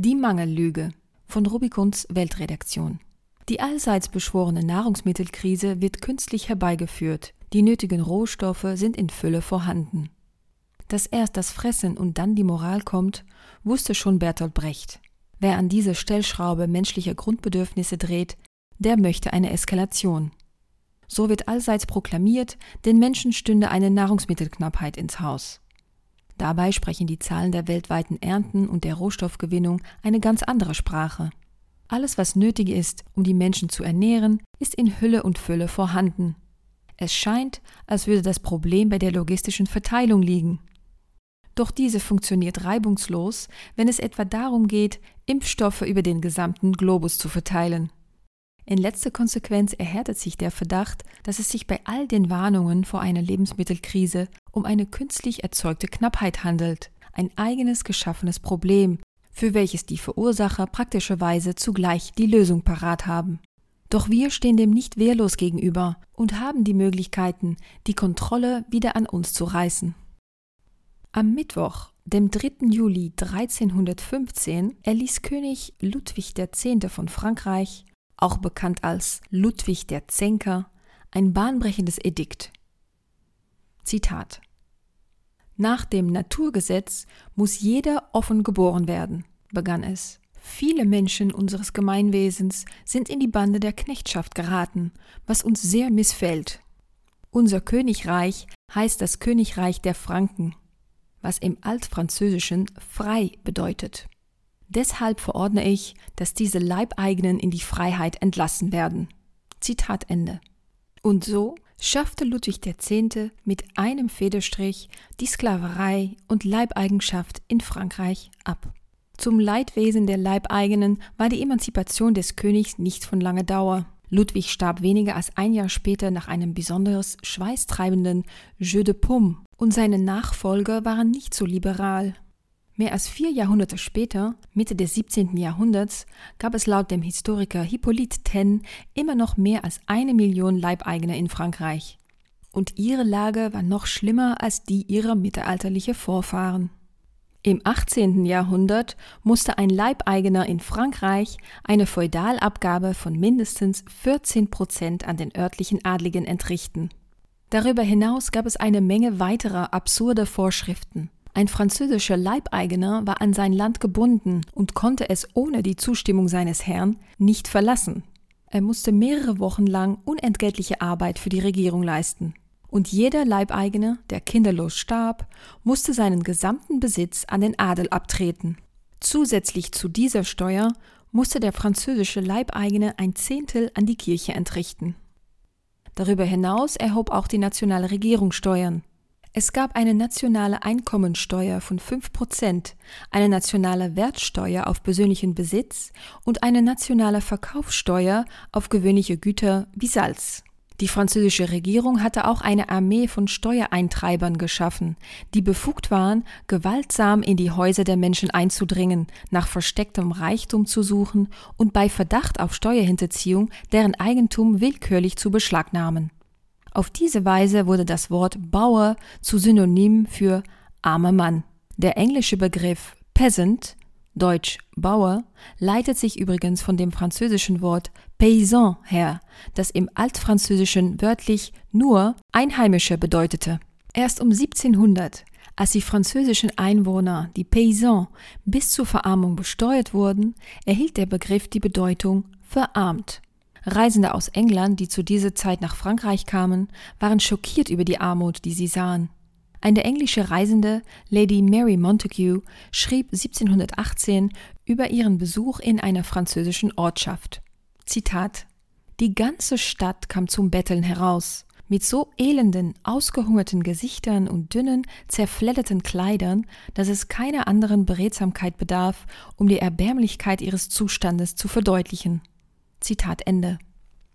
Die Mangellüge von Rubicons Weltredaktion. Die allseits beschworene Nahrungsmittelkrise wird künstlich herbeigeführt. Die nötigen Rohstoffe sind in Fülle vorhanden. Dass erst das Fressen und dann die Moral kommt, wusste schon Bertolt Brecht. Wer an diese Stellschraube menschlicher Grundbedürfnisse dreht, der möchte eine Eskalation. So wird allseits proklamiert, den Menschen stünde eine Nahrungsmittelknappheit ins Haus. Dabei sprechen die Zahlen der weltweiten Ernten und der Rohstoffgewinnung eine ganz andere Sprache. Alles, was nötig ist, um die Menschen zu ernähren, ist in Hülle und Fülle vorhanden. Es scheint, als würde das Problem bei der logistischen Verteilung liegen. Doch diese funktioniert reibungslos, wenn es etwa darum geht, Impfstoffe über den gesamten Globus zu verteilen. In letzter Konsequenz erhärtet sich der Verdacht, dass es sich bei all den Warnungen vor einer Lebensmittelkrise um eine künstlich erzeugte Knappheit handelt, ein eigenes geschaffenes Problem, für welches die Verursacher praktischerweise zugleich die Lösung parat haben. Doch wir stehen dem nicht wehrlos gegenüber und haben die Möglichkeiten, die Kontrolle wieder an uns zu reißen. Am Mittwoch, dem 3. Juli 1315, erließ König Ludwig X. von Frankreich, auch bekannt als Ludwig der Zänker, ein bahnbrechendes Edikt. Zitat nach dem Naturgesetz muss jeder offen geboren werden, begann es. Viele Menschen unseres Gemeinwesens sind in die Bande der Knechtschaft geraten, was uns sehr missfällt. Unser Königreich heißt das Königreich der Franken, was im Altfranzösischen frei bedeutet. Deshalb verordne ich, dass diese Leibeigenen in die Freiheit entlassen werden. Zitat Ende. Und so schaffte Ludwig X. mit einem Federstrich die Sklaverei und Leibeigenschaft in Frankreich ab. Zum Leidwesen der Leibeigenen war die Emanzipation des Königs nicht von langer Dauer. Ludwig starb weniger als ein Jahr später nach einem besonders schweißtreibenden Jeu de Paume und seine Nachfolger waren nicht so liberal. Mehr als vier Jahrhunderte später, Mitte des 17. Jahrhunderts, gab es laut dem Historiker Hippolyte Taine immer noch mehr als eine Million Leibeigene in Frankreich. Und ihre Lage war noch schlimmer als die ihrer mittelalterlichen Vorfahren. Im 18. Jahrhundert musste ein Leibeigener in Frankreich eine Feudalabgabe von mindestens 14 Prozent an den örtlichen Adligen entrichten. Darüber hinaus gab es eine Menge weiterer absurder Vorschriften. Ein französischer Leibeigener war an sein Land gebunden und konnte es ohne die Zustimmung seines Herrn nicht verlassen. Er musste mehrere Wochen lang unentgeltliche Arbeit für die Regierung leisten. Und jeder Leibeigene, der kinderlos starb, musste seinen gesamten Besitz an den Adel abtreten. Zusätzlich zu dieser Steuer musste der französische Leibeigene ein Zehntel an die Kirche entrichten. Darüber hinaus erhob auch die nationale Regierung Steuern, es gab eine nationale Einkommensteuer von 5%, eine nationale Wertsteuer auf persönlichen Besitz und eine nationale Verkaufssteuer auf gewöhnliche Güter wie Salz. Die französische Regierung hatte auch eine Armee von Steuereintreibern geschaffen, die befugt waren, gewaltsam in die Häuser der Menschen einzudringen, nach verstecktem Reichtum zu suchen und bei Verdacht auf Steuerhinterziehung deren Eigentum willkürlich zu beschlagnahmen. Auf diese Weise wurde das Wort Bauer zu Synonym für armer Mann. Der englische Begriff Peasant, deutsch Bauer, leitet sich übrigens von dem französischen Wort Paysan her, das im Altfranzösischen wörtlich nur Einheimischer bedeutete. Erst um 1700, als die französischen Einwohner, die Paysans, bis zur Verarmung besteuert wurden, erhielt der Begriff die Bedeutung verarmt. Reisende aus England, die zu dieser Zeit nach Frankreich kamen, waren schockiert über die Armut, die sie sahen. Eine englische Reisende, Lady Mary Montague, schrieb 1718 über ihren Besuch in einer französischen Ortschaft. Zitat Die ganze Stadt kam zum Betteln heraus. Mit so elenden, ausgehungerten Gesichtern und dünnen, zerfledderten Kleidern, dass es keiner anderen Beredsamkeit bedarf, um die Erbärmlichkeit ihres Zustandes zu verdeutlichen. Zitat Ende.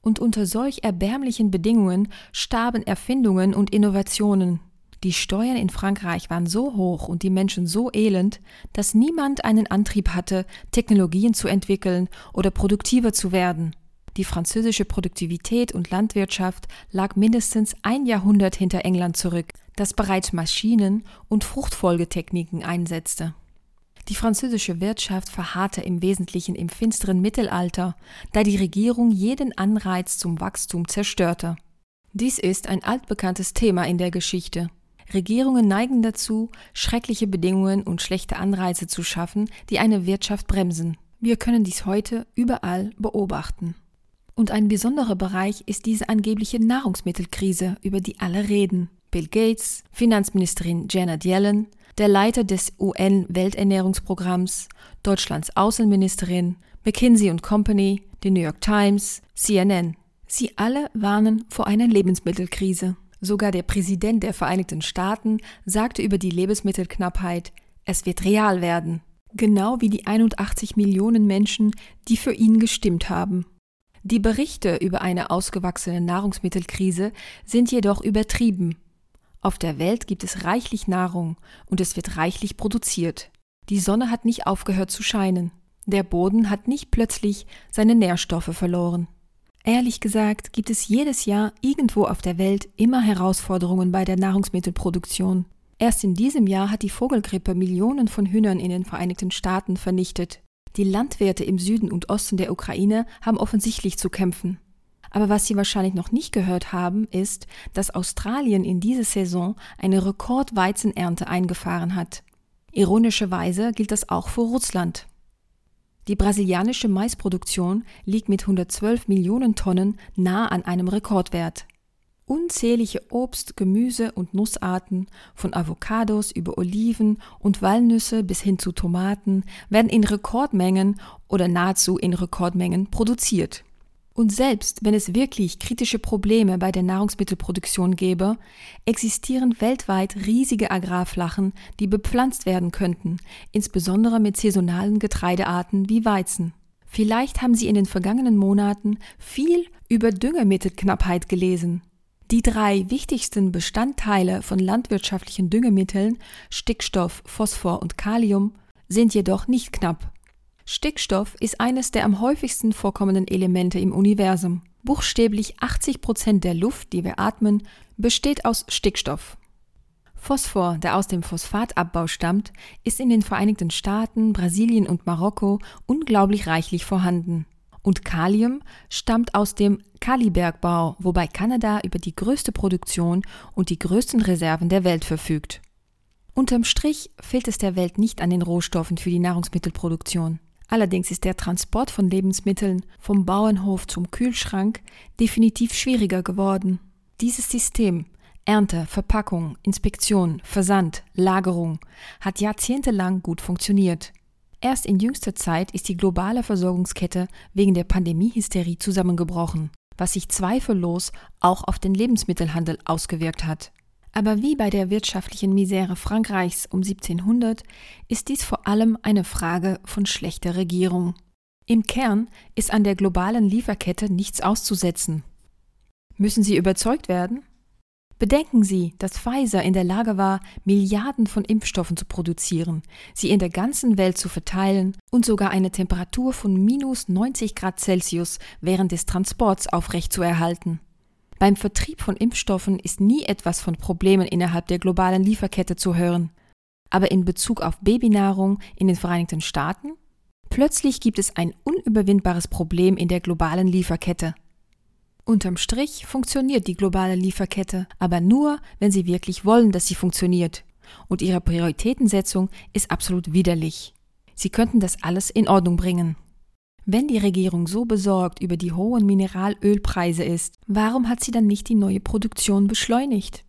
Und unter solch erbärmlichen Bedingungen starben Erfindungen und Innovationen. Die Steuern in Frankreich waren so hoch und die Menschen so elend, dass niemand einen Antrieb hatte, Technologien zu entwickeln oder produktiver zu werden. Die französische Produktivität und Landwirtschaft lag mindestens ein Jahrhundert hinter England zurück, das bereits Maschinen und Fruchtfolgetechniken einsetzte. Die französische Wirtschaft verharrte im Wesentlichen im finsteren Mittelalter, da die Regierung jeden Anreiz zum Wachstum zerstörte. Dies ist ein altbekanntes Thema in der Geschichte. Regierungen neigen dazu, schreckliche Bedingungen und schlechte Anreize zu schaffen, die eine Wirtschaft bremsen. Wir können dies heute überall beobachten. Und ein besonderer Bereich ist diese angebliche Nahrungsmittelkrise, über die alle reden. Bill Gates, Finanzministerin Janet Yellen, der Leiter des UN-Welternährungsprogramms, Deutschlands Außenministerin, McKinsey Company, die New York Times, CNN. Sie alle warnen vor einer Lebensmittelkrise. Sogar der Präsident der Vereinigten Staaten sagte über die Lebensmittelknappheit, es wird real werden. Genau wie die 81 Millionen Menschen, die für ihn gestimmt haben. Die Berichte über eine ausgewachsene Nahrungsmittelkrise sind jedoch übertrieben. Auf der Welt gibt es reichlich Nahrung und es wird reichlich produziert. Die Sonne hat nicht aufgehört zu scheinen. Der Boden hat nicht plötzlich seine Nährstoffe verloren. Ehrlich gesagt gibt es jedes Jahr irgendwo auf der Welt immer Herausforderungen bei der Nahrungsmittelproduktion. Erst in diesem Jahr hat die Vogelgrippe Millionen von Hühnern in den Vereinigten Staaten vernichtet. Die Landwirte im Süden und Osten der Ukraine haben offensichtlich zu kämpfen. Aber was Sie wahrscheinlich noch nicht gehört haben, ist, dass Australien in dieser Saison eine Rekordweizenernte eingefahren hat. Ironischerweise gilt das auch für Russland. Die brasilianische Maisproduktion liegt mit 112 Millionen Tonnen nah an einem Rekordwert. Unzählige Obst-, Gemüse- und Nussarten, von Avocados über Oliven und Walnüsse bis hin zu Tomaten, werden in Rekordmengen oder nahezu in Rekordmengen produziert. Und selbst wenn es wirklich kritische Probleme bei der Nahrungsmittelproduktion gäbe, existieren weltweit riesige Agrarflachen, die bepflanzt werden könnten, insbesondere mit saisonalen Getreidearten wie Weizen. Vielleicht haben Sie in den vergangenen Monaten viel über Düngemittelknappheit gelesen. Die drei wichtigsten Bestandteile von landwirtschaftlichen Düngemitteln Stickstoff, Phosphor und Kalium sind jedoch nicht knapp. Stickstoff ist eines der am häufigsten vorkommenden Elemente im Universum. Buchstäblich 80 Prozent der Luft, die wir atmen, besteht aus Stickstoff. Phosphor, der aus dem Phosphatabbau stammt, ist in den Vereinigten Staaten, Brasilien und Marokko unglaublich reichlich vorhanden. Und Kalium stammt aus dem Kalibergbau, wobei Kanada über die größte Produktion und die größten Reserven der Welt verfügt. Unterm Strich fehlt es der Welt nicht an den Rohstoffen für die Nahrungsmittelproduktion. Allerdings ist der Transport von Lebensmitteln vom Bauernhof zum Kühlschrank definitiv schwieriger geworden. Dieses System Ernte, Verpackung, Inspektion, Versand, Lagerung hat jahrzehntelang gut funktioniert. Erst in jüngster Zeit ist die globale Versorgungskette wegen der Pandemiehysterie zusammengebrochen, was sich zweifellos auch auf den Lebensmittelhandel ausgewirkt hat. Aber wie bei der wirtschaftlichen Misere Frankreichs um 1700 ist dies vor allem eine Frage von schlechter Regierung. Im Kern ist an der globalen Lieferkette nichts auszusetzen. Müssen Sie überzeugt werden? Bedenken Sie, dass Pfizer in der Lage war, Milliarden von Impfstoffen zu produzieren, sie in der ganzen Welt zu verteilen und sogar eine Temperatur von minus 90 Grad Celsius während des Transports aufrechtzuerhalten. Beim Vertrieb von Impfstoffen ist nie etwas von Problemen innerhalb der globalen Lieferkette zu hören. Aber in Bezug auf Babynahrung in den Vereinigten Staaten? Plötzlich gibt es ein unüberwindbares Problem in der globalen Lieferkette. Unterm Strich funktioniert die globale Lieferkette, aber nur, wenn sie wirklich wollen, dass sie funktioniert. Und ihre Prioritätensetzung ist absolut widerlich. Sie könnten das alles in Ordnung bringen. Wenn die Regierung so besorgt über die hohen Mineralölpreise ist, warum hat sie dann nicht die neue Produktion beschleunigt?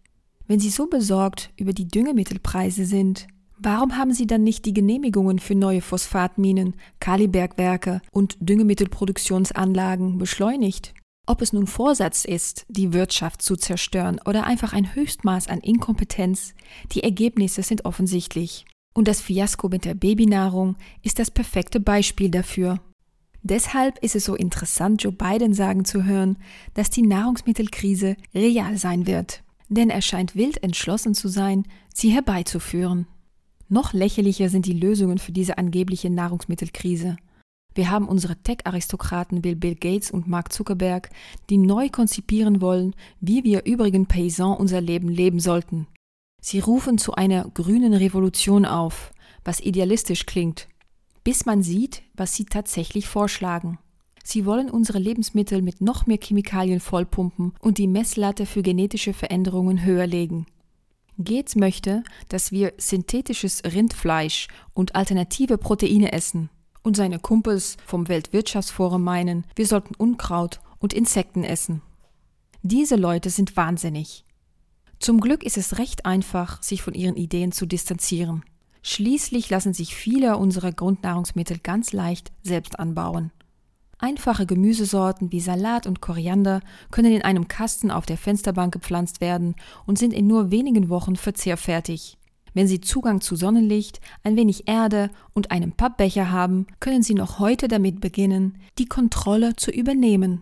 Wenn sie so besorgt über die Düngemittelpreise sind, warum haben sie dann nicht die Genehmigungen für neue Phosphatminen, Kalibergwerke und Düngemittelproduktionsanlagen beschleunigt? Ob es nun Vorsatz ist, die Wirtschaft zu zerstören oder einfach ein Höchstmaß an Inkompetenz, die Ergebnisse sind offensichtlich. Und das Fiasko mit der Babynahrung ist das perfekte Beispiel dafür. Deshalb ist es so interessant, Joe Biden sagen zu hören, dass die Nahrungsmittelkrise real sein wird. Denn er scheint wild entschlossen zu sein, sie herbeizuführen. Noch lächerlicher sind die Lösungen für diese angebliche Nahrungsmittelkrise. Wir haben unsere Tech-Aristokraten wie Bill Gates und Mark Zuckerberg, die neu konzipieren wollen, wie wir übrigen Paysans unser Leben leben sollten. Sie rufen zu einer grünen Revolution auf, was idealistisch klingt, bis man sieht, was sie tatsächlich vorschlagen. Sie wollen unsere Lebensmittel mit noch mehr Chemikalien vollpumpen und die Messlatte für genetische Veränderungen höher legen. Gates möchte, dass wir synthetisches Rindfleisch und alternative Proteine essen. Und seine Kumpels vom Weltwirtschaftsforum meinen, wir sollten Unkraut und Insekten essen. Diese Leute sind wahnsinnig. Zum Glück ist es recht einfach, sich von ihren Ideen zu distanzieren. Schließlich lassen sich viele unserer Grundnahrungsmittel ganz leicht selbst anbauen. Einfache Gemüsesorten wie Salat und Koriander können in einem Kasten auf der Fensterbank gepflanzt werden und sind in nur wenigen Wochen verzehrfertig. Wenn Sie Zugang zu Sonnenlicht, ein wenig Erde und einen Pappbecher haben, können Sie noch heute damit beginnen, die Kontrolle zu übernehmen.